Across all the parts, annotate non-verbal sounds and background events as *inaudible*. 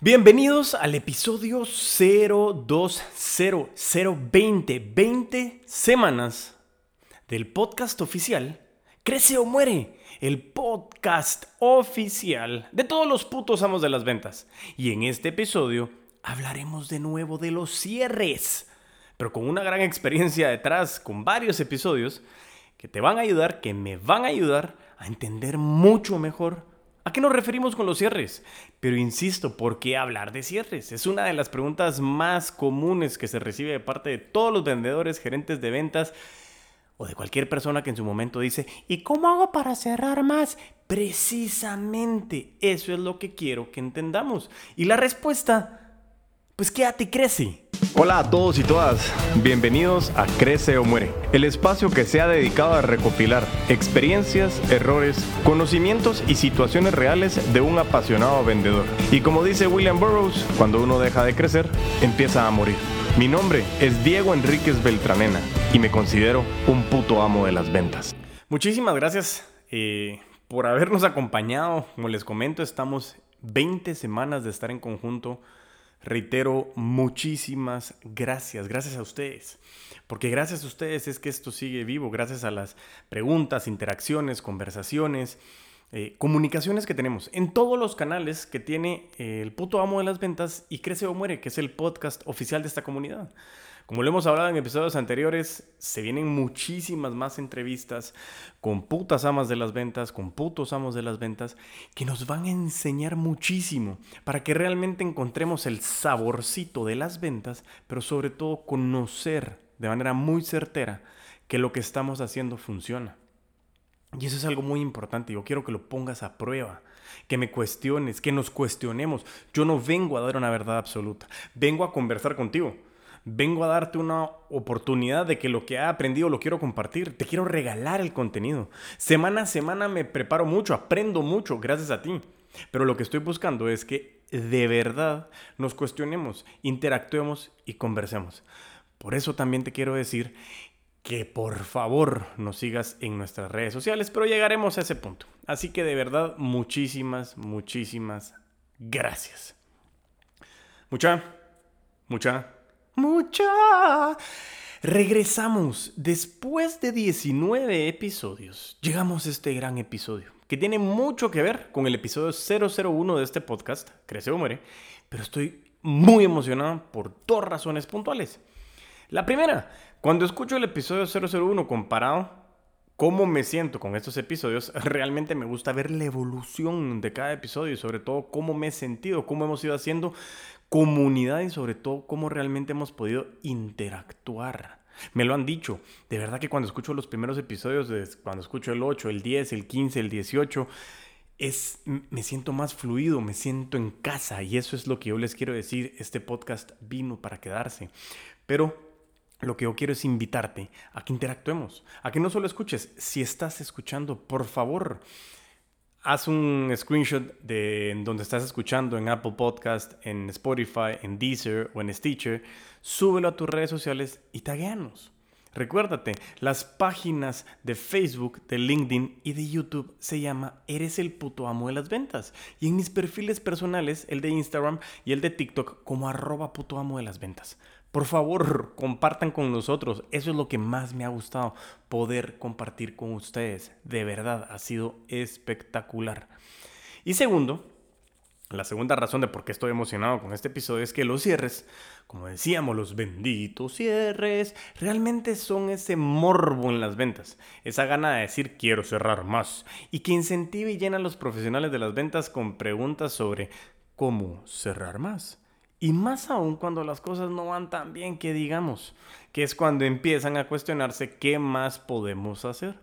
Bienvenidos al episodio 020020, 20 semanas del podcast oficial Crece o Muere, el podcast oficial de todos los putos amos de las ventas. Y en este episodio hablaremos de nuevo de los cierres, pero con una gran experiencia detrás, con varios episodios que te van a ayudar, que me van a ayudar a entender mucho mejor ¿A qué nos referimos con los cierres? Pero insisto, ¿por qué hablar de cierres? Es una de las preguntas más comunes que se recibe de parte de todos los vendedores, gerentes de ventas o de cualquier persona que en su momento dice, ¿y cómo hago para cerrar más? Precisamente eso es lo que quiero que entendamos. Y la respuesta pues quédate y crece. Hola a todos y todas, bienvenidos a Crece o Muere, el espacio que se ha dedicado a recopilar experiencias, errores, conocimientos y situaciones reales de un apasionado vendedor. Y como dice William Burroughs, cuando uno deja de crecer, empieza a morir. Mi nombre es Diego Enríquez Beltranena y me considero un puto amo de las ventas. Muchísimas gracias eh, por habernos acompañado. Como les comento, estamos 20 semanas de estar en conjunto Reitero, muchísimas gracias, gracias a ustedes, porque gracias a ustedes es que esto sigue vivo, gracias a las preguntas, interacciones, conversaciones, eh, comunicaciones que tenemos en todos los canales que tiene el puto amo de las ventas y Crece o Muere, que es el podcast oficial de esta comunidad. Como lo hemos hablado en episodios anteriores, se vienen muchísimas más entrevistas con putas amas de las ventas, con putos amos de las ventas, que nos van a enseñar muchísimo para que realmente encontremos el saborcito de las ventas, pero sobre todo conocer de manera muy certera que lo que estamos haciendo funciona. Y eso es algo muy importante. Yo quiero que lo pongas a prueba, que me cuestiones, que nos cuestionemos. Yo no vengo a dar una verdad absoluta, vengo a conversar contigo vengo a darte una oportunidad de que lo que he aprendido lo quiero compartir. Te quiero regalar el contenido. Semana a semana me preparo mucho, aprendo mucho gracias a ti. Pero lo que estoy buscando es que de verdad nos cuestionemos, interactuemos y conversemos. Por eso también te quiero decir que por favor nos sigas en nuestras redes sociales, pero llegaremos a ese punto. Así que de verdad, muchísimas, muchísimas gracias. Mucha, mucha, mucha. Regresamos después de 19 episodios. Llegamos a este gran episodio que tiene mucho que ver con el episodio 001 de este podcast, Crece o Muere, pero estoy muy emocionado por dos razones puntuales. La primera, cuando escucho el episodio 001 comparado cómo me siento con estos episodios, realmente me gusta ver la evolución de cada episodio y sobre todo cómo me he sentido, cómo hemos ido haciendo comunidad y sobre todo cómo realmente hemos podido interactuar. Me lo han dicho, de verdad que cuando escucho los primeros episodios, cuando escucho el 8, el 10, el 15, el 18, es, me siento más fluido, me siento en casa y eso es lo que yo les quiero decir, este podcast vino para quedarse. Pero lo que yo quiero es invitarte a que interactuemos, a que no solo escuches, si estás escuchando, por favor, haz un screenshot de donde estás escuchando en Apple Podcast, en Spotify, en Deezer o en Stitcher, súbelo a tus redes sociales y tagueanos. Recuérdate, las páginas de Facebook, de LinkedIn y de YouTube se llama Eres el puto amo de las ventas. Y en mis perfiles personales, el de Instagram y el de TikTok, como arroba puto amo de las ventas. Por favor, *laughs* compartan con nosotros. Eso es lo que más me ha gustado, poder compartir con ustedes. De verdad, ha sido espectacular. Y segundo, la segunda razón de por qué estoy emocionado con este episodio es que los cierres, como decíamos, los benditos cierres, realmente son ese morbo en las ventas, esa gana de decir quiero cerrar más y que incentive y llena a los profesionales de las ventas con preguntas sobre cómo cerrar más. Y más aún cuando las cosas no van tan bien que digamos, que es cuando empiezan a cuestionarse qué más podemos hacer.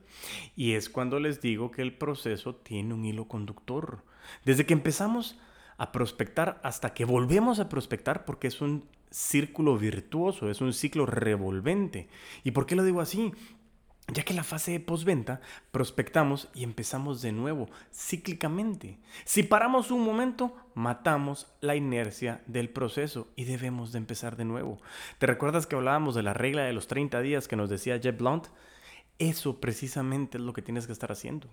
Y es cuando les digo que el proceso tiene un hilo conductor. Desde que empezamos a prospectar hasta que volvemos a prospectar, porque es un círculo virtuoso, es un ciclo revolvente. ¿Y por qué lo digo así? Ya que en la fase de postventa prospectamos y empezamos de nuevo, cíclicamente. Si paramos un momento, matamos la inercia del proceso y debemos de empezar de nuevo. ¿Te recuerdas que hablábamos de la regla de los 30 días que nos decía Jeb Blunt? Eso precisamente es lo que tienes que estar haciendo.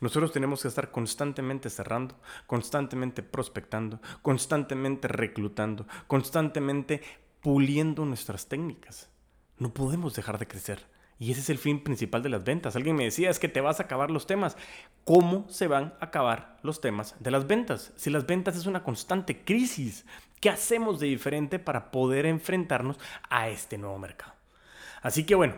Nosotros tenemos que estar constantemente cerrando, constantemente prospectando, constantemente reclutando, constantemente puliendo nuestras técnicas. No podemos dejar de crecer. Y ese es el fin principal de las ventas. Alguien me decía, es que te vas a acabar los temas. ¿Cómo se van a acabar los temas de las ventas? Si las ventas es una constante crisis, ¿qué hacemos de diferente para poder enfrentarnos a este nuevo mercado? Así que bueno,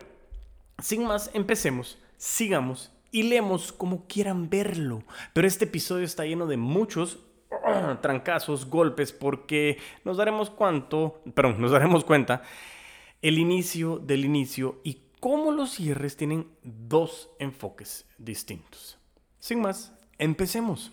sin más, empecemos, sigamos y leemos como quieran verlo. Pero este episodio está lleno de muchos *clears throat* trancazos, golpes, porque nos daremos cuánto, perdón, nos daremos cuenta el inicio del inicio y cómo los cierres tienen dos enfoques distintos. Sin más, empecemos.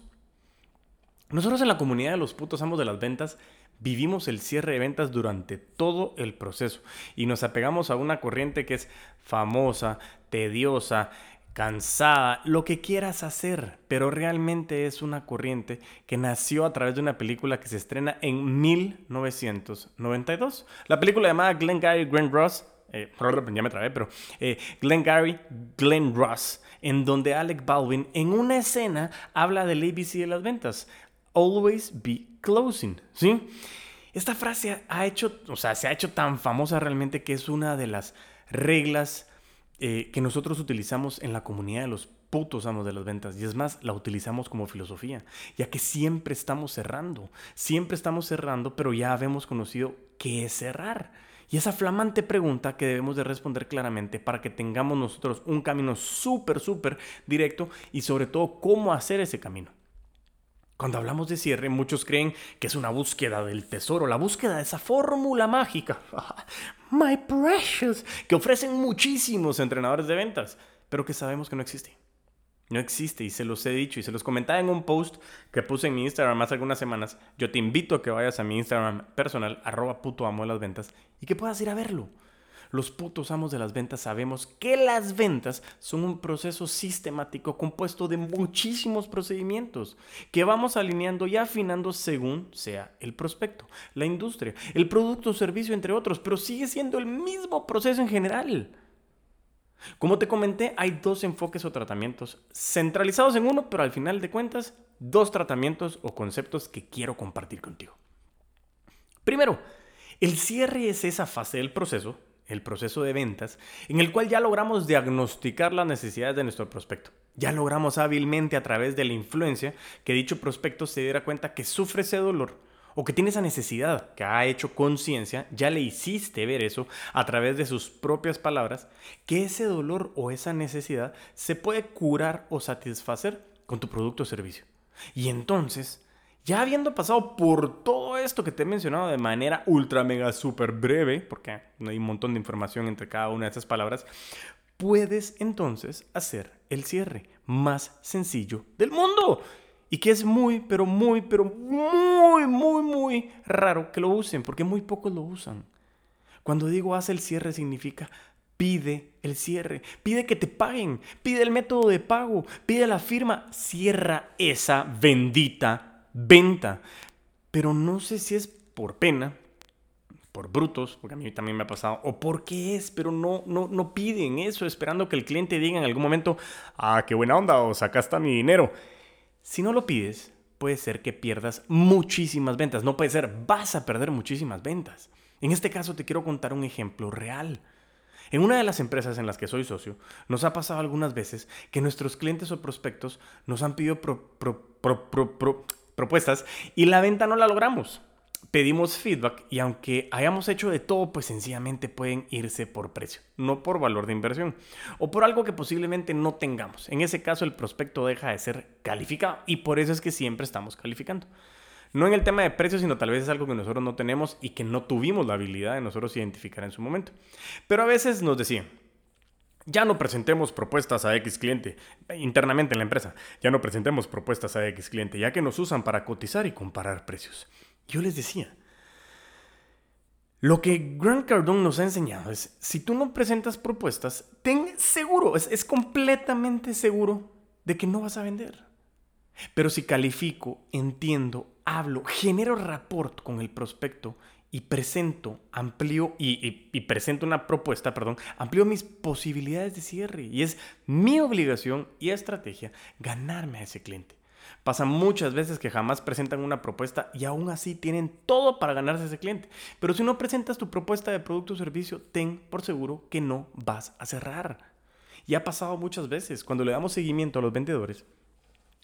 Nosotros en la comunidad de los putos amos de las ventas vivimos el cierre de ventas durante todo el proceso y nos apegamos a una corriente que es famosa, tediosa, cansada, lo que quieras hacer, pero realmente es una corriente que nació a través de una película que se estrena en 1992. La película llamada Glenn Gary Glenn Ross, eh, ya me trabé, pero eh, Glenn Gary Glenn Ross, en donde Alec Baldwin en una escena habla del ABC de las ventas. Always be closing, ¿sí? Esta frase ha hecho, o sea, se ha hecho tan famosa realmente que es una de las reglas eh, que nosotros utilizamos en la comunidad de los putos amos de las ventas. Y es más, la utilizamos como filosofía, ya que siempre estamos cerrando, siempre estamos cerrando, pero ya habemos conocido qué es cerrar. Y esa flamante pregunta que debemos de responder claramente para que tengamos nosotros un camino súper, súper directo y sobre todo cómo hacer ese camino. Cuando hablamos de cierre, muchos creen que es una búsqueda del tesoro, la búsqueda de esa fórmula mágica, *laughs* my precious, que ofrecen muchísimos entrenadores de ventas, pero que sabemos que no existe. No existe y se los he dicho y se los comentaba en un post que puse en mi Instagram hace algunas semanas. Yo te invito a que vayas a mi Instagram personal, arroba puto amo de las ventas, y que puedas ir a verlo. Los putos amos de las ventas sabemos que las ventas son un proceso sistemático compuesto de muchísimos procedimientos que vamos alineando y afinando según sea el prospecto, la industria, el producto o servicio, entre otros, pero sigue siendo el mismo proceso en general. Como te comenté, hay dos enfoques o tratamientos centralizados en uno, pero al final de cuentas, dos tratamientos o conceptos que quiero compartir contigo. Primero, el cierre es esa fase del proceso el proceso de ventas, en el cual ya logramos diagnosticar las necesidades de nuestro prospecto. Ya logramos hábilmente a través de la influencia que dicho prospecto se diera cuenta que sufre ese dolor o que tiene esa necesidad, que ha hecho conciencia, ya le hiciste ver eso a través de sus propias palabras, que ese dolor o esa necesidad se puede curar o satisfacer con tu producto o servicio. Y entonces ya habiendo pasado por todo esto que te he mencionado de manera ultra mega super breve, porque hay un montón de información entre cada una de estas palabras, puedes entonces hacer el cierre más sencillo del mundo. Y que es muy, pero muy, pero muy, muy, muy raro que lo usen, porque muy pocos lo usan. Cuando digo haz el cierre significa pide el cierre, pide que te paguen, pide el método de pago, pide la firma, cierra esa bendita venta. Pero no sé si es por pena, por brutos, porque a mí también me ha pasado, o por qué es, pero no, no, no piden eso, esperando que el cliente diga en algún momento, ah, qué buena onda, o está mi dinero. Si no lo pides, puede ser que pierdas muchísimas ventas. No puede ser, vas a perder muchísimas ventas. En este caso te quiero contar un ejemplo real. En una de las empresas en las que soy socio, nos ha pasado algunas veces que nuestros clientes o prospectos nos han pedido pro, propuestas y la venta no la logramos. Pedimos feedback y aunque hayamos hecho de todo, pues sencillamente pueden irse por precio, no por valor de inversión o por algo que posiblemente no tengamos. En ese caso el prospecto deja de ser calificado y por eso es que siempre estamos calificando. No en el tema de precios, sino tal vez es algo que nosotros no tenemos y que no tuvimos la habilidad de nosotros identificar en su momento. Pero a veces nos decían, ya no presentemos propuestas a X cliente internamente en la empresa. Ya no presentemos propuestas a X cliente, ya que nos usan para cotizar y comparar precios. Yo les decía, lo que Grant Cardone nos ha enseñado es, si tú no presentas propuestas, ten seguro, es, completamente seguro de que no vas a vender. Pero si califico, entiendo, hablo, genero rapport con el prospecto y presento, amplío y, y, presento una propuesta, perdón, amplío mis posibilidades de cierre. Y es mi obligación y estrategia ganarme a ese cliente. Pasa muchas veces que jamás presentan una propuesta y aún así tienen todo para ganarse ese cliente. Pero si no presentas tu propuesta de producto o servicio, ten por seguro que no vas a cerrar. Y ha pasado muchas veces cuando le damos seguimiento a los vendedores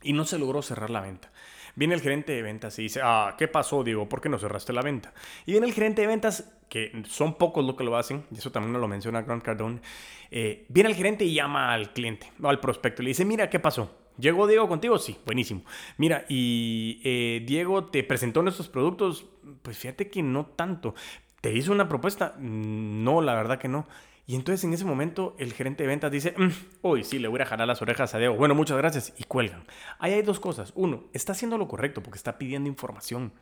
y no se logró cerrar la venta. Viene el gerente de ventas y dice, ah, ¿qué pasó, Diego? ¿Por qué no cerraste la venta? Y viene el gerente de ventas, que son pocos los que lo hacen, y eso también lo menciona Grant Cardone, eh, viene el gerente y llama al cliente, o al prospecto, y le dice, mira, ¿qué pasó? ¿Llegó Diego contigo? Sí, buenísimo. Mira, y eh, Diego te presentó nuestros productos, pues fíjate que no tanto. ¿Te hizo una propuesta? Mm, no, la verdad que no. Y entonces en ese momento el gerente de ventas dice, mm, uy, sí, le voy a jalar las orejas a Diego. Bueno, muchas gracias. Y cuelgan. Ahí hay dos cosas. Uno, está haciendo lo correcto porque está pidiendo información.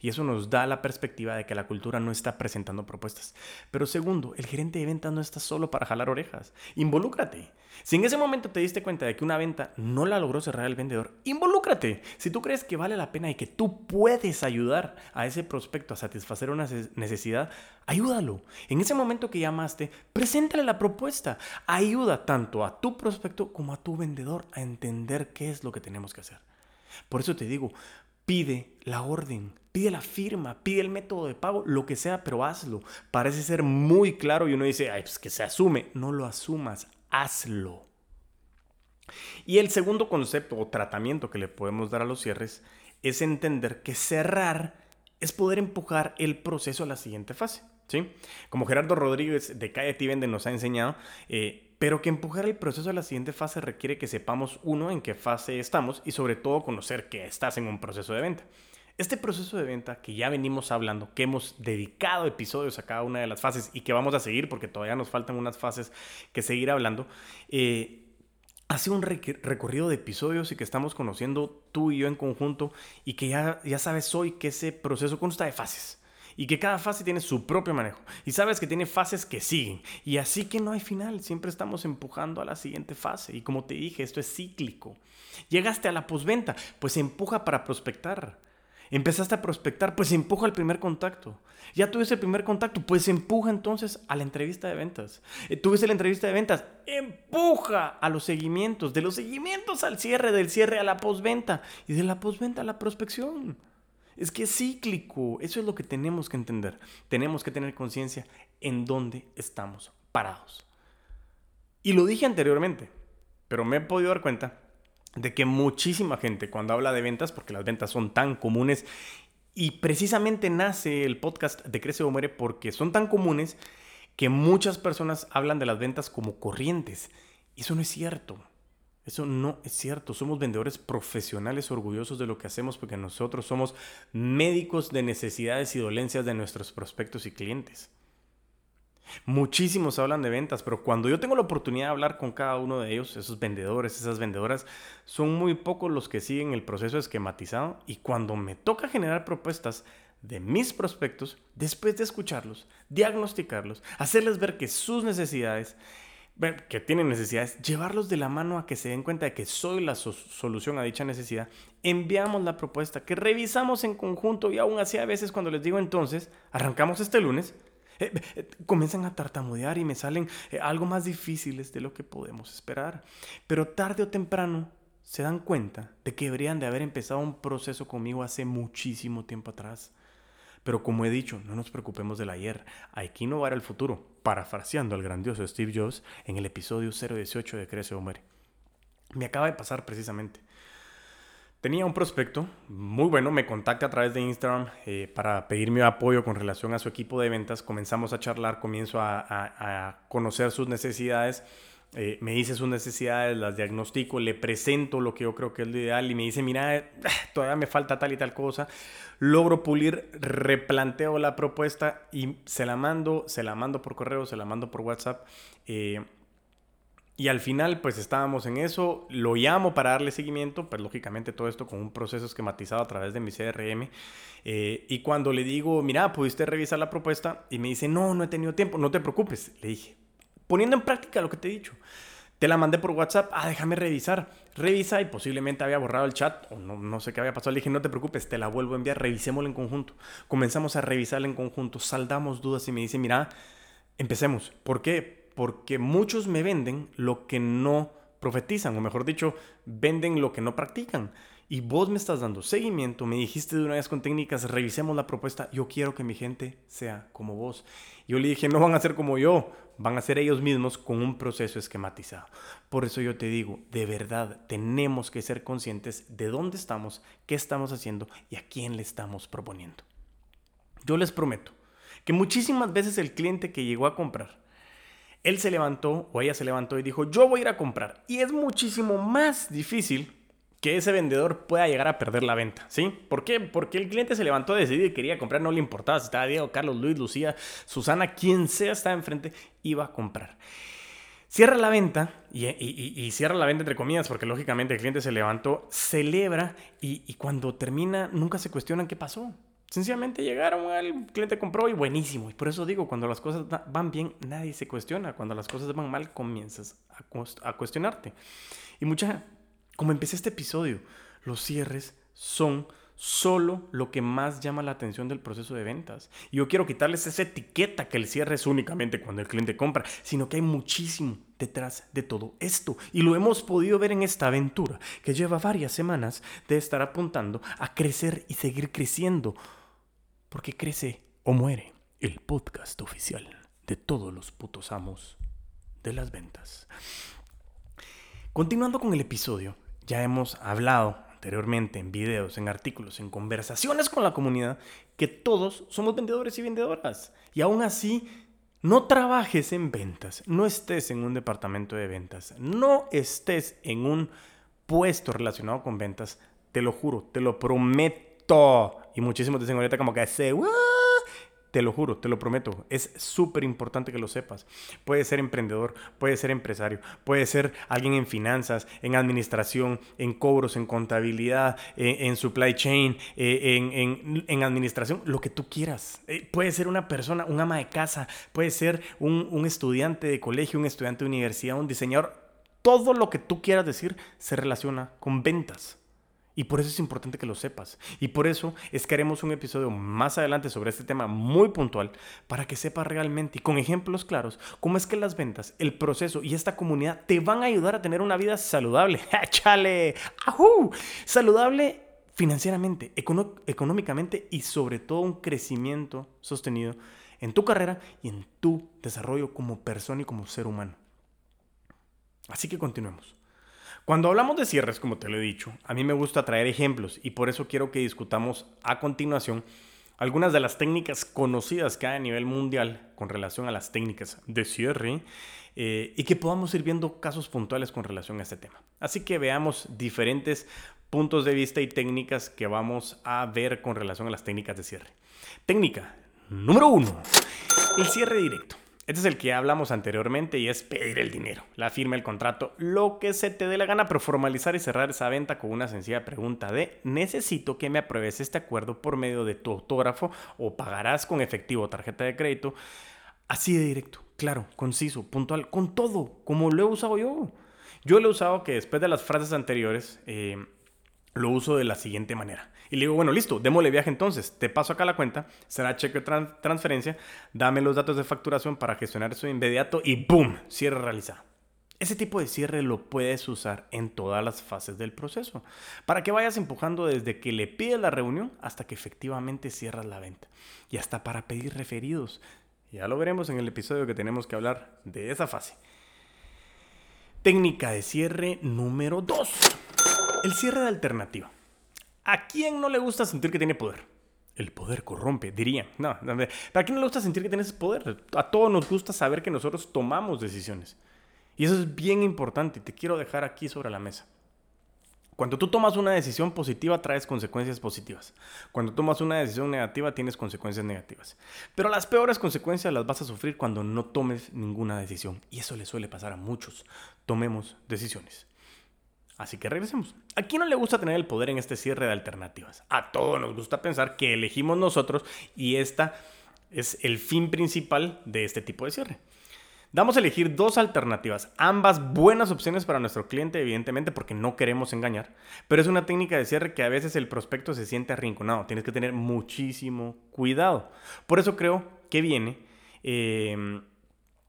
Y eso nos da la perspectiva de que la cultura no está presentando propuestas. Pero segundo, el gerente de ventas no está solo para jalar orejas. Involúcrate. Si en ese momento te diste cuenta de que una venta no la logró cerrar el vendedor, involúcrate. Si tú crees que vale la pena y que tú puedes ayudar a ese prospecto a satisfacer una necesidad, ayúdalo. En ese momento que llamaste, preséntale la propuesta. Ayuda tanto a tu prospecto como a tu vendedor a entender qué es lo que tenemos que hacer. Por eso te digo, pide la orden, pide la firma, pide el método de pago, lo que sea, pero hazlo. Parece ser muy claro y uno dice, ay, pues que se asume. No lo asumas, hazlo. Y el segundo concepto o tratamiento que le podemos dar a los cierres es entender que cerrar es poder empujar el proceso a la siguiente fase. ¿sí? Como Gerardo Rodríguez de Calle Vende nos ha enseñado, eh, pero que empujar el proceso a la siguiente fase requiere que sepamos, uno, en qué fase estamos y sobre todo conocer que estás en un proceso de venta. Este proceso de venta que ya venimos hablando, que hemos dedicado episodios a cada una de las fases y que vamos a seguir porque todavía nos faltan unas fases que seguir hablando, eh, hace un recorrido de episodios y que estamos conociendo tú y yo en conjunto y que ya, ya sabes hoy que ese proceso consta de fases y que cada fase tiene su propio manejo. Y sabes que tiene fases que siguen. Y así que no hay final, siempre estamos empujando a la siguiente fase. Y como te dije, esto es cíclico. Llegaste a la posventa, pues empuja para prospectar. Empezaste a prospectar, pues empuja al primer contacto. Ya tuviste el primer contacto, pues empuja entonces a la entrevista de ventas. Eh, tuviste la entrevista de ventas, empuja a los seguimientos, de los seguimientos al cierre, del cierre a la postventa y de la postventa a la prospección. Es que es cíclico, eso es lo que tenemos que entender. Tenemos que tener conciencia en dónde estamos parados. Y lo dije anteriormente, pero me he podido dar cuenta de que muchísima gente cuando habla de ventas, porque las ventas son tan comunes, y precisamente nace el podcast de Crece o Muere porque son tan comunes que muchas personas hablan de las ventas como corrientes. Eso no es cierto. Eso no es cierto. Somos vendedores profesionales orgullosos de lo que hacemos porque nosotros somos médicos de necesidades y dolencias de nuestros prospectos y clientes. Muchísimos hablan de ventas, pero cuando yo tengo la oportunidad de hablar con cada uno de ellos, esos vendedores, esas vendedoras, son muy pocos los que siguen el proceso esquematizado y cuando me toca generar propuestas de mis prospectos, después de escucharlos, diagnosticarlos, hacerles ver que sus necesidades, que tienen necesidades, llevarlos de la mano a que se den cuenta de que soy la solución a dicha necesidad, enviamos la propuesta que revisamos en conjunto y aún así a veces cuando les digo entonces, arrancamos este lunes, eh, eh, comienzan a tartamudear y me salen eh, algo más difíciles de lo que podemos esperar. Pero tarde o temprano se dan cuenta de que deberían de haber empezado un proceso conmigo hace muchísimo tiempo atrás. Pero como he dicho, no nos preocupemos del ayer, hay que innovar el futuro, parafraseando al grandioso Steve Jobs en el episodio 018 de Crece o Muere. Me acaba de pasar precisamente. Tenía un prospecto muy bueno, me contacta a través de Instagram eh, para pedirme apoyo con relación a su equipo de ventas. Comenzamos a charlar, comienzo a, conocer sus necesidades. Eh, me dice sus necesidades, las diagnostico, le presento lo que yo creo que es lo ideal y me dice, mira, *laughs* todavía me falta tal y tal cosa. Logro pulir, replanteo la propuesta y se la mando, se la mando por correo, se la mando por WhatsApp. Eh, y al final, pues estábamos en eso, lo llamo para darle seguimiento, pues lógicamente todo esto con un proceso esquematizado a través de mi CRM. Eh, y cuando le digo, mira, ¿pudiste revisar la propuesta? Y me dice, no, no he tenido tiempo, no te preocupes, le dije, poniendo en práctica lo que te he dicho. Te la mandé por WhatsApp, ah, déjame revisar. Revisa y posiblemente había borrado el chat o no, no sé qué había pasado. Le dije, no te preocupes, te la vuelvo a enviar, revisémosla en conjunto. Comenzamos a revisarla en conjunto, saldamos dudas y me dice, mira, empecemos. ¿Por qué? Porque muchos me venden lo que no profetizan, o mejor dicho, venden lo que no practican. Y vos me estás dando seguimiento, me dijiste de una vez con técnicas, revisemos la propuesta, yo quiero que mi gente sea como vos. Yo le dije, no van a ser como yo, van a ser ellos mismos con un proceso esquematizado. Por eso yo te digo, de verdad, tenemos que ser conscientes de dónde estamos, qué estamos haciendo y a quién le estamos proponiendo. Yo les prometo que muchísimas veces el cliente que llegó a comprar, él se levantó o ella se levantó y dijo, yo voy a ir a comprar. Y es muchísimo más difícil que ese vendedor pueda llegar a perder la venta, ¿sí? ¿Por qué? Porque el cliente se levantó decidido y quería comprar, no le importaba si estaba Diego, Carlos, Luis, Lucía, Susana, quien sea estaba enfrente, iba a comprar. Cierra la venta, y, cierra la venta entre comillas, porque lógicamente el cliente se levantó, celebra, y cuando termina nunca se cuestionan qué pasó. Sencillamente llegaron, el cliente compró y buenísimo. Y por eso digo, cuando las cosas van bien, nadie se cuestiona. Cuando las cosas van mal, comienzas a, cuestionarte. Y mucha, como empecé este episodio, los cierres son solo lo que más llama la atención del proceso de ventas. Y yo quiero quitarles esa etiqueta que el cierre es únicamente cuando el cliente compra, sino que hay muchísimo detrás de todo esto. Y lo hemos podido ver en esta aventura que lleva varias semanas de estar apuntando a crecer y seguir creciendo porque crece o muere el podcast oficial de todos los putos amos de las ventas. Continuando con el episodio, ya hemos hablado anteriormente en videos, en artículos, en conversaciones con la comunidad, que todos somos vendedores y vendedoras. Y aún así, no trabajes en ventas, no estés en un departamento de ventas, no estés en un puesto relacionado con ventas, te lo juro, te lo prometo y muchísimos dicen ahorita como que se... Te lo juro, te lo prometo. Es súper importante que lo sepas. Puede ser emprendedor, puede ser empresario, puede ser alguien en finanzas, en administración, en cobros, en contabilidad, en, supply chain, eh, en, en, administración, lo que tú quieras. Eh, puede ser una persona, un ama de casa, puede ser un, un estudiante de colegio, un estudiante de universidad, un diseñador. Todo lo que tú quieras decir se relaciona con ventas. Y por eso es importante que lo sepas. Y por eso es que haremos un episodio más adelante sobre este tema muy puntual para que sepas realmente y con ejemplos claros cómo es que las ventas, el proceso y esta comunidad te van a ayudar a tener una vida saludable. *laughs* ¡Chale! ¡Ajú! Saludable financieramente, económicamente y sobre todo un crecimiento sostenido en tu carrera y en tu desarrollo como persona y como ser humano. Así que continuemos. Cuando hablamos de cierres, como te lo he dicho, a mí me gusta traer ejemplos y por eso quiero que discutamos a continuación algunas de las técnicas conocidas que hay a nivel mundial con relación a las técnicas de cierre eh, y que podamos ir viendo casos puntuales con relación a este tema. Así que veamos diferentes puntos de vista y técnicas que vamos a ver con relación a las técnicas de cierre. Técnica número uno, el cierre directo. Este es el que hablamos anteriormente y es pedir el dinero, la firma, el contrato, lo que se te dé la gana, pero formalizar y cerrar esa venta con una sencilla pregunta de necesito que me apruebes este acuerdo por medio de tu autógrafo o pagarás con efectivo o tarjeta de crédito. Así de directo, claro, conciso, puntual, con todo, como lo he usado yo. Yo lo he usado que después de las frases anteriores eh, lo uso de la siguiente manera. Y le digo, bueno, listo, démosle viaje entonces. Te paso acá la cuenta, será cheque de transferencia, dame los datos de facturación para gestionar eso de inmediato y ¡boom! Cierre realizado. Ese tipo de cierre lo puedes usar en todas las fases del proceso, para que vayas empujando desde que le pides la reunión hasta que efectivamente cierras la venta. Y hasta para pedir referidos. Ya lo veremos en el episodio que tenemos que hablar de esa fase. Técnica de cierre número 2. El cierre de alternativa. ¿A quién no le gusta sentir que tiene poder? El poder corrompe, dirían. No, ¿para quién no le gusta sentir que tienes poder? A todos nos gusta saber que nosotros tomamos decisiones. Y eso es bien importante y te quiero dejar aquí sobre la mesa. Cuando tú tomas una decisión positiva, traes consecuencias positivas. Cuando tomas una decisión negativa, tienes consecuencias negativas. Pero las peores consecuencias las vas a sufrir cuando no tomes ninguna decisión. Y eso le suele pasar a muchos. Tomemos decisiones. Así que regresemos. ¿A quién no le gusta tener el poder en este cierre de alternativas? A todos nos gusta pensar que elegimos nosotros y esta es el fin principal de este tipo de cierre. Damos a elegir dos alternativas, ambas buenas opciones para nuestro cliente, evidentemente, porque no queremos engañar, pero es una técnica de cierre que a veces el prospecto se siente arrinconado, tienes que tener muchísimo cuidado. Por eso creo que viene... Eh,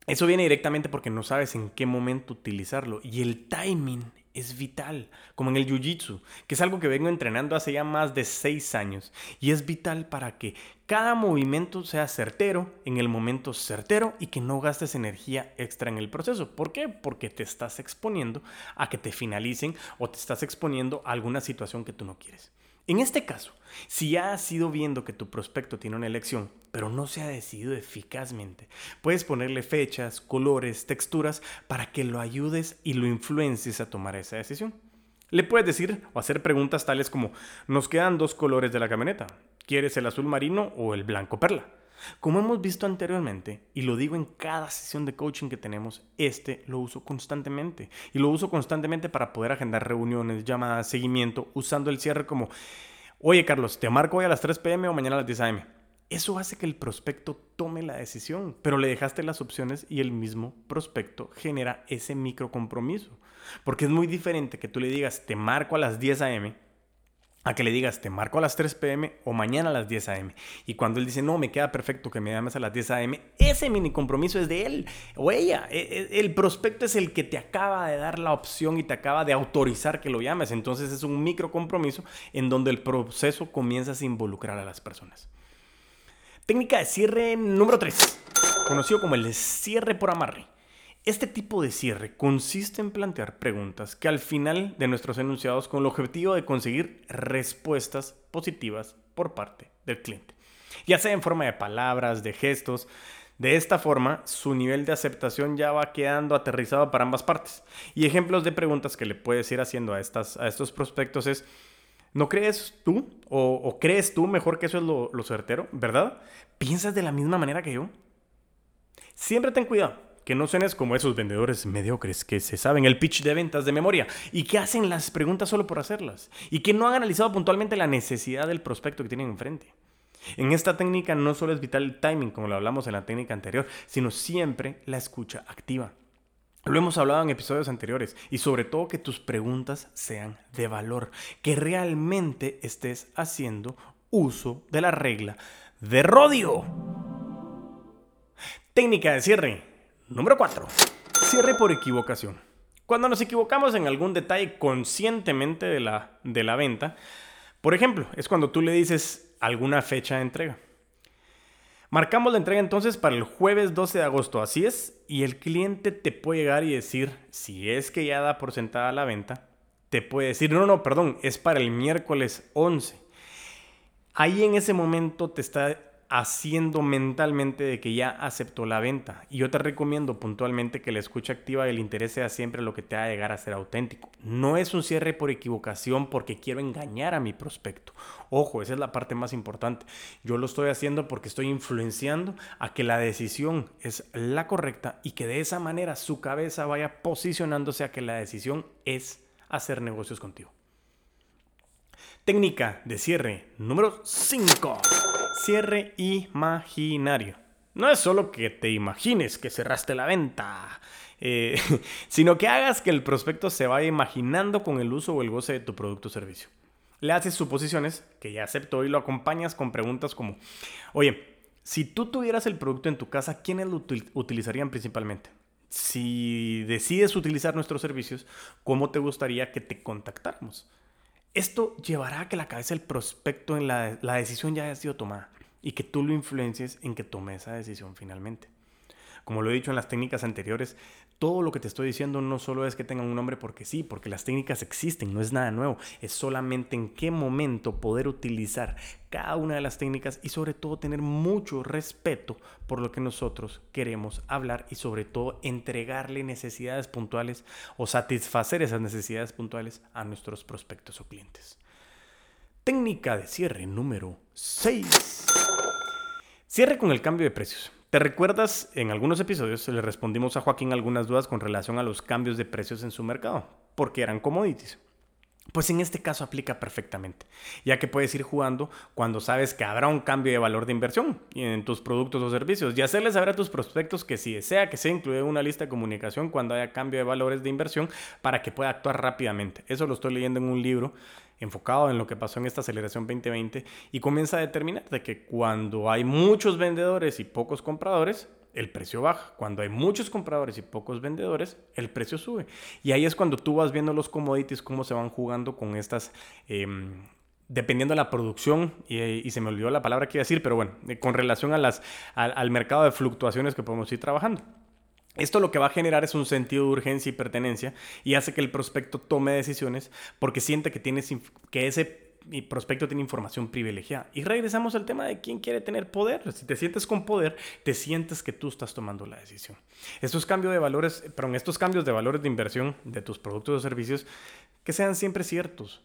eso viene directamente porque no sabes en qué momento utilizarlo y el timing es vital, como en el Jiu-Jitsu, que es algo que vengo entrenando hace ya más de seis años y es vital para que cada movimiento sea certero en el momento certero y que no gastes energía extra en el proceso. ¿Por qué? Porque te estás exponiendo a que te finalicen o te estás exponiendo a alguna situación que tú no quieres. En este caso, si ya has ido viendo que tu prospecto tiene una elección, pero no se ha decidido eficazmente, puedes ponerle fechas, colores, texturas para que lo ayudes y lo influencies a tomar esa decisión. Le puedes decir o hacer preguntas tales como, nos quedan dos colores de la camioneta, ¿quieres el azul marino o el blanco perla? Como hemos visto anteriormente, y lo digo en cada sesión de coaching que tenemos, este lo uso constantemente. Y lo uso constantemente para poder agendar reuniones, llamadas, seguimiento, usando el cierre como, oye Carlos, te marco hoy a las 3 pm o mañana a las 10 am. Eso hace que el prospecto tome la decisión, pero le dejaste las opciones y el mismo prospecto genera ese micro compromiso. Porque es muy diferente que tú le digas, te marco a las 10 am a que le digas, te marco a las 3 pm o mañana a las 10 am. Y cuando él dice, no, me queda perfecto que me llames a las 10 am, ese mini compromiso es de él o ella. E, e, el prospecto es el que te acaba de dar la opción y te acaba de autorizar que lo llames. Entonces es un micro compromiso en donde el proceso comienza a involucrar a las personas. Técnica de cierre número 3, conocido como el cierre por amarre. Este tipo de cierre consiste en plantear preguntas que al final de nuestros enunciados con el objetivo de conseguir respuestas positivas por parte del cliente, ya sea en forma de palabras, de gestos. De esta forma, su nivel de aceptación ya va quedando aterrizado para ambas partes. Y ejemplos de preguntas que le puedes ir haciendo a, estas, a estos prospectos es, ¿no crees tú o, crees tú mejor que eso es lo, lo certero, verdad? ¿Piensas de la misma manera que yo? Siempre ten cuidado que no suenes como esos vendedores mediocres que se saben el pitch de ventas de memoria y que hacen las preguntas solo por hacerlas y que no han analizado puntualmente la necesidad del prospecto que tienen enfrente. En esta técnica no solo es vital el timing, como lo hablamos en la técnica anterior, sino siempre la escucha activa. Lo hemos hablado en episodios anteriores y sobre todo que tus preguntas sean de valor, que realmente estés haciendo uso de la regla de rodio. Técnica de cierre. Número 4. Cierre por equivocación. Cuando nos equivocamos en algún detalle conscientemente de la, de la venta, por ejemplo, es cuando tú le dices alguna fecha de entrega. Marcamos la entrega entonces para el jueves 12 de agosto, así es, y el cliente te puede llegar y decir, si es que ya da por sentada la venta, te puede decir, no, no, perdón, es para el miércoles 11. Ahí en ese momento te está haciendo mentalmente de que ya aceptó la venta. Y yo te recomiendo puntualmente que la escucha activa del interés sea siempre lo que te va a llegar a ser auténtico. No es un cierre por equivocación porque quiero engañar a mi prospecto. Ojo, esa es la parte más importante. Yo lo estoy haciendo porque estoy influenciando a que la decisión es la correcta y que de esa manera su cabeza vaya posicionándose a que la decisión es hacer negocios contigo. Técnica de cierre número 5 cierre imaginario. No es solo que te imagines que cerraste la venta, eh, *laughs* sino que hagas que el prospecto se vaya imaginando con el uso o el goce de tu producto o servicio. Le haces suposiciones que ya aceptó y lo acompañas con preguntas como, oye, si tú tuvieras el producto en tu casa, ¿quiénes lo utilizarían principalmente? Si decides utilizar nuestros servicios, ¿cómo te gustaría que te contactáramos? Esto llevará a que la cabeza del prospecto en la, la decisión ya haya sido tomada y que tú lo influencies en que tome esa decisión finalmente. Como lo he dicho en las técnicas anteriores, todo lo que te estoy diciendo no solo es que tenga un nombre porque sí, porque las técnicas existen, no es nada nuevo, es solamente en qué momento poder utilizar cada una de las técnicas y sobre todo tener mucho respeto por lo que nosotros queremos hablar y sobre todo entregarle necesidades puntuales o satisfacer esas necesidades puntuales a nuestros prospectos o clientes. Técnica de cierre número 6. Cierre con el cambio de precios. ¿Te recuerdas? En algunos episodios le respondimos a Joaquín algunas dudas con relación a los cambios de precios en su mercado, porque eran commodities. Pues en este caso aplica perfectamente, ya que puedes ir jugando cuando sabes que habrá un cambio de valor de inversión en tus productos o servicios y hacerles saber a tus prospectos que si desea que se incluya una lista de comunicación cuando haya cambio de valores de inversión para que pueda actuar rápidamente. Eso lo estoy leyendo en un libro enfocado en lo que pasó en esta aceleración 2020 y comienza a determinar de que cuando hay muchos vendedores y pocos compradores, el precio baja. Cuando hay muchos compradores y pocos vendedores, el precio sube. Y ahí es cuando tú vas viendo los commodities, cómo se van jugando con estas... Em, dependiendo de la producción, y, se me olvidó la palabra que iba a decir, pero bueno, con relación a las, al mercado de fluctuaciones que podemos ir trabajando. Esto lo que va a generar es un sentido de urgencia y pertenencia y hace que el prospecto tome decisiones porque siente que, tienes, que ese mi prospecto tiene información privilegiada. Y regresamos al tema de quién quiere tener poder. Si te sientes con poder, te sientes que tú estás tomando la decisión. Estos cambios de valores, en estos cambios de valores de inversión de tus productos o servicios, que sean siempre ciertos.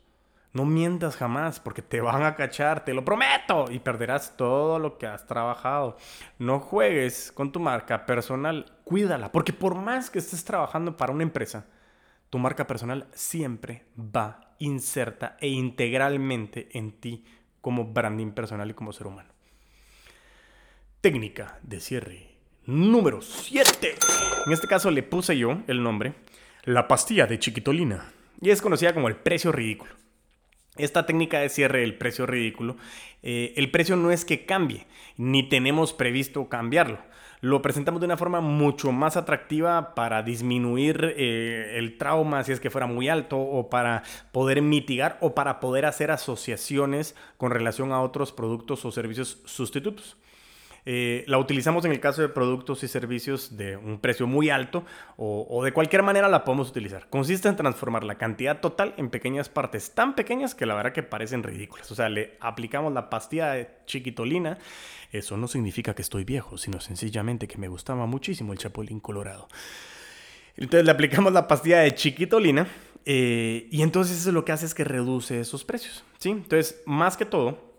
No mientas jamás porque te van a cachar, te lo prometo, y perderás todo lo que has trabajado. No juegues con tu marca personal, cuídala, porque por más que estés trabajando para una empresa, tu marca personal siempre va inserta e integralmente en ti como branding personal y como ser humano. Técnica de cierre número 7. En este caso le puse yo el nombre, la pastilla de chiquitolina, y es conocida como el precio ridículo. Esta técnica de cierre del precio ridículo, eh, el precio no es que cambie, ni tenemos previsto cambiarlo lo presentamos de una forma mucho más atractiva para disminuir eh, el trauma si es que fuera muy alto o para poder mitigar o para poder hacer asociaciones con relación a otros productos o servicios sustitutos. Eh, la utilizamos en el caso de productos y servicios de un precio muy alto o, de cualquier manera la podemos utilizar. Consiste en transformar la cantidad total en pequeñas partes tan pequeñas que la verdad que parecen ridículas. O sea, le aplicamos la pastilla de chiquitolina. Eso no significa que estoy viejo, sino sencillamente que me gustaba muchísimo el chapulín colorado. Entonces le aplicamos la pastilla de chiquitolina eh, y entonces eso lo que hace es que reduce esos precios. ¿sí? Entonces, más que todo,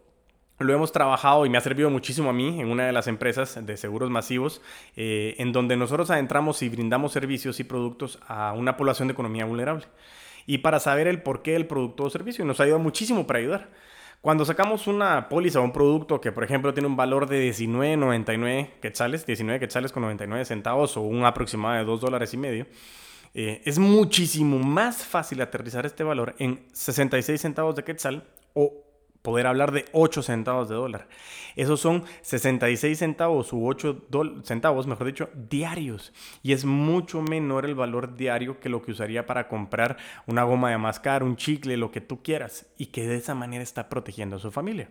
lo hemos trabajado y me ha servido muchísimo a mí en una de las empresas de seguros masivos, eh, en donde nosotros adentramos y brindamos servicios y productos a una población de economía vulnerable. Y para saber el porqué del producto o servicio, nos ha ayudado muchísimo para ayudar. Cuando sacamos una póliza o un producto que, por ejemplo, tiene un valor de 19.99 quetzales, 19 quetzales con 99 centavos o un aproximado de 2 dólares y medio, eh, es muchísimo más fácil aterrizar este valor en 66 centavos de quetzal o poder hablar de 8 centavos de dólar. Esos son 66 centavos u 8 centavos, mejor dicho, diarios. Y es mucho menor el valor diario que lo que usaría para comprar una goma de mascar, un chicle, lo que tú quieras. Y que de esa manera está protegiendo a su familia.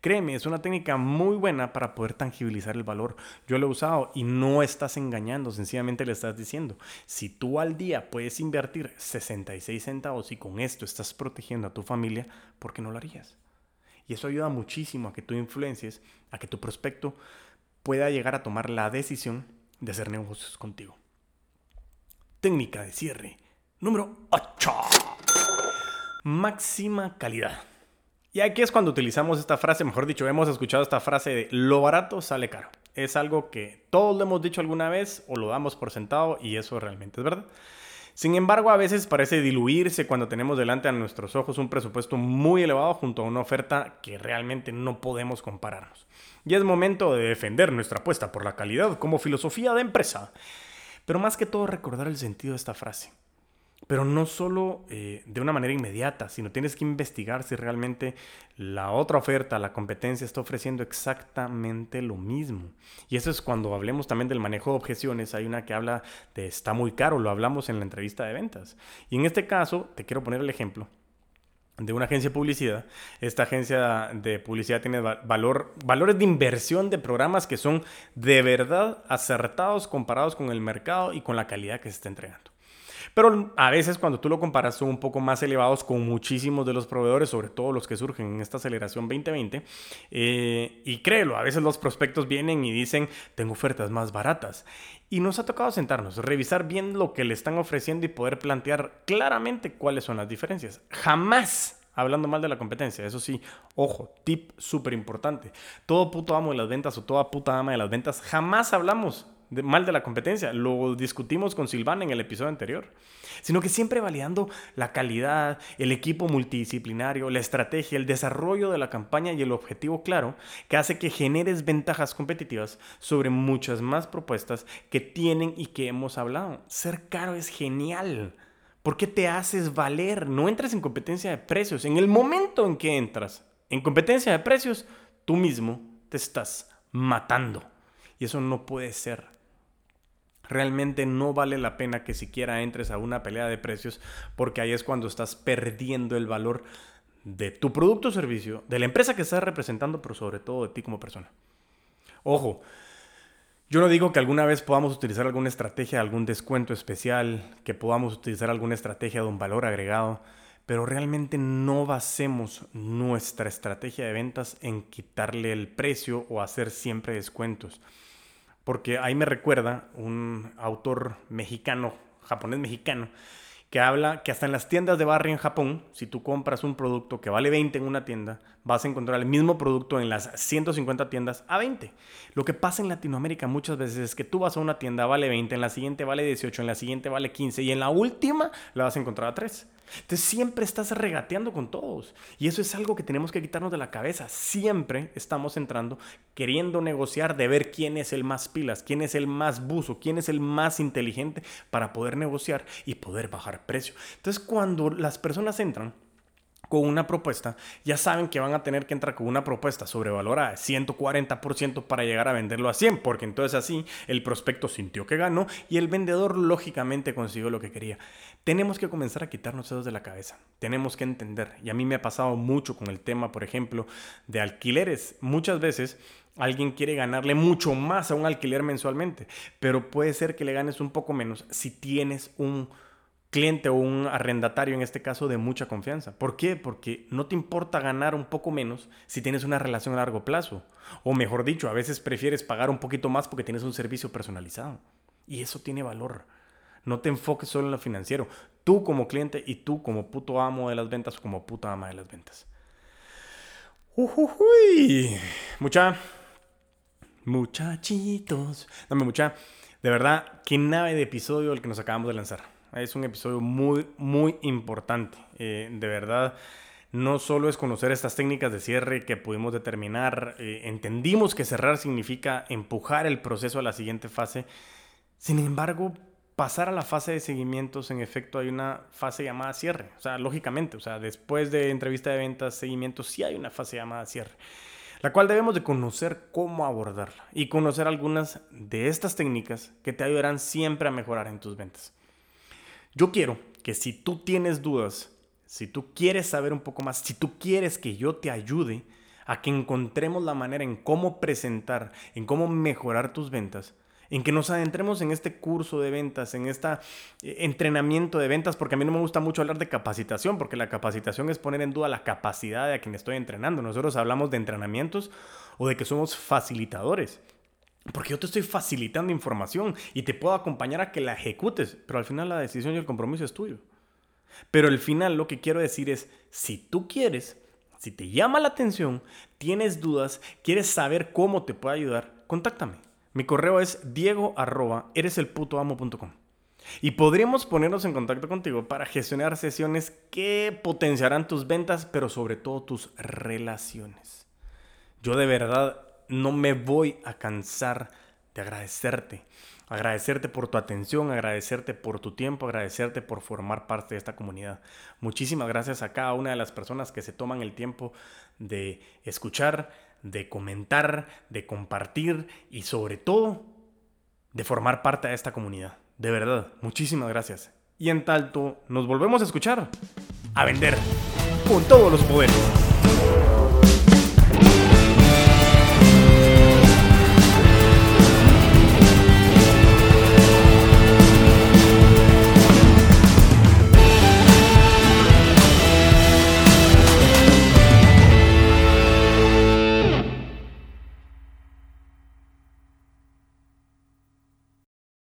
Créeme, es una técnica muy buena para poder tangibilizar el valor. Yo lo he usado y no estás engañando, sencillamente le estás diciendo, si tú al día puedes invertir 66 centavos y con esto estás protegiendo a tu familia, ¿por qué no lo harías? Y eso ayuda muchísimo a que tú influencies, a que tu prospecto pueda llegar a tomar la decisión de hacer negocios contigo. Técnica de cierre número 8. Máxima calidad. Y aquí es cuando utilizamos esta frase, mejor dicho, hemos escuchado esta frase de lo barato sale caro. Es algo que todos lo hemos dicho alguna vez o lo damos por sentado y eso realmente es verdad. Sin embargo, a veces parece diluirse cuando tenemos delante a nuestros ojos un presupuesto muy elevado junto a una oferta que realmente no podemos compararnos. Y es momento de defender nuestra apuesta por la calidad como filosofía de empresa. Pero más que todo recordar el sentido de esta frase pero no solo eh, de una manera inmediata, sino tienes que investigar si realmente la otra oferta, la competencia, está ofreciendo exactamente lo mismo. Y eso es cuando hablemos también del manejo de objeciones. Hay una que habla de está muy caro, lo hablamos en la entrevista de ventas. Y en este caso, te quiero poner el ejemplo de una agencia de publicidad. Esta agencia de publicidad tiene valor, valores de inversión de programas que son de verdad acertados comparados con el mercado y con la calidad que se está entregando. Pero a veces cuando tú lo comparas son un poco más elevados con muchísimos de los proveedores, sobre todo los que surgen en esta aceleración 2020. Eh, y créelo, a veces los prospectos vienen y dicen, tengo ofertas más baratas. Y nos ha tocado sentarnos, revisar bien lo que le están ofreciendo y poder plantear claramente cuáles son las diferencias. Jamás hablando mal de la competencia. Eso sí, ojo, tip súper importante. Todo puto amo de las ventas o toda puta ama de las ventas, jamás hablamos mal de la competencia, lo discutimos con Silvana en el episodio anterior, sino que siempre validando la calidad, el equipo multidisciplinario, la estrategia, el desarrollo de la campaña y el objetivo claro que hace que generes ventajas competitivas sobre muchas más propuestas que tienen y que hemos hablado. Ser caro es genial. ¿Por qué te haces valer? No entres en competencia de precios. En el momento en que entras en competencia de precios, tú mismo te estás matando. Y eso no puede ser. Realmente no vale la pena que siquiera entres a una pelea de precios porque ahí es cuando estás perdiendo el valor de tu producto o servicio, de la empresa que estás representando, pero sobre todo de ti como persona. Ojo, yo no digo que alguna vez podamos utilizar alguna estrategia, algún descuento especial, que podamos utilizar alguna estrategia de un valor agregado, pero realmente no basemos nuestra estrategia de ventas en quitarle el precio o hacer siempre descuentos. Porque ahí me recuerda un autor mexicano, japonés mexicano, que habla que hasta en las tiendas de barrio en Japón, si tú compras un producto que vale 20 en una tienda, vas a encontrar el mismo producto en las 150 tiendas a 20. Lo que pasa en Latinoamérica muchas veces es que tú vas a una tienda, vale 20, en la siguiente vale 18, en la siguiente vale 15 y en la última la vas a encontrar a 3. Entonces siempre estás regateando con todos. Y eso es algo que tenemos que quitarnos de la cabeza. Siempre estamos entrando queriendo negociar de ver quién es el más pilas, quién es el más buzo, quién es el más inteligente para poder negociar y poder bajar precio. Entonces cuando las personas entran con una propuesta, ya saben que van a tener que entrar con una propuesta sobrevalorada de 140% para llegar a venderlo a 100, porque entonces así el prospecto sintió que ganó y el vendedor lógicamente consiguió lo que quería. Tenemos que comenzar a quitarnos dedos de la cabeza, tenemos que entender, y a mí me ha pasado mucho con el tema, por ejemplo, de alquileres. Muchas veces Alguien quiere ganarle mucho más a un alquiler mensualmente, pero puede ser que le ganes un poco menos si tienes un cliente o un arrendatario en este caso de mucha confianza. ¿Por qué? Porque no te importa ganar un poco menos si tienes una relación a largo plazo. O mejor dicho, a veces prefieres pagar un poquito más porque tienes un servicio personalizado. Y eso tiene valor. No te enfoques solo en lo financiero. Tú como cliente y tú como puto amo de las ventas o como puta ama de las ventas. Mucha, muchachitos. Dame mucha. De verdad, qué nave de episodio el que nos acabamos de lanzar. Es un episodio muy, muy importante. Eh, de verdad, no solo es conocer estas técnicas de cierre que pudimos determinar, eh, entendimos que cerrar significa empujar el proceso a la siguiente fase. Sin embargo, pasar a la fase de seguimientos, en efecto, hay una fase llamada cierre. O sea, lógicamente, o sea, después de entrevista de ventas, seguimientos, sí hay una fase llamada cierre la cual debemos de conocer cómo abordarla y conocer algunas de estas técnicas que te ayudarán siempre a mejorar en tus ventas. Yo quiero que si tú tienes dudas, si tú quieres saber un poco más, si tú quieres que yo te ayude a que encontremos la manera en cómo presentar, en cómo mejorar tus ventas, en que nos adentremos en este curso de ventas, en este entrenamiento de ventas, porque a mí no me gusta mucho hablar de capacitación, porque la capacitación es poner en duda la capacidad de a quien estoy entrenando. Nosotros hablamos de entrenamientos o de que somos facilitadores. Porque yo te estoy facilitando información y te puedo acompañar a que la ejecutes, pero al final la decisión y el compromiso es tuyo. Pero al final lo que quiero decir es, si tú quieres, si te llama la atención, tienes dudas, quieres saber cómo te puedo ayudar, contáctame. Mi correo es diego arroba Y podríamos ponernos en contacto contigo para gestionar sesiones que potenciarán tus ventas, pero sobre todo tus relaciones. Yo de verdad no me voy a cansar de agradecerte. Agradecerte por tu atención, agradecerte por tu tiempo, agradecerte por formar parte de esta comunidad. Muchísimas gracias a cada una de las personas que se toman el tiempo de escuchar, de comentar, de compartir y sobre todo de formar parte de esta comunidad. De verdad, muchísimas gracias. Y en tanto, nos volvemos a escuchar, a vender con todos los poderes.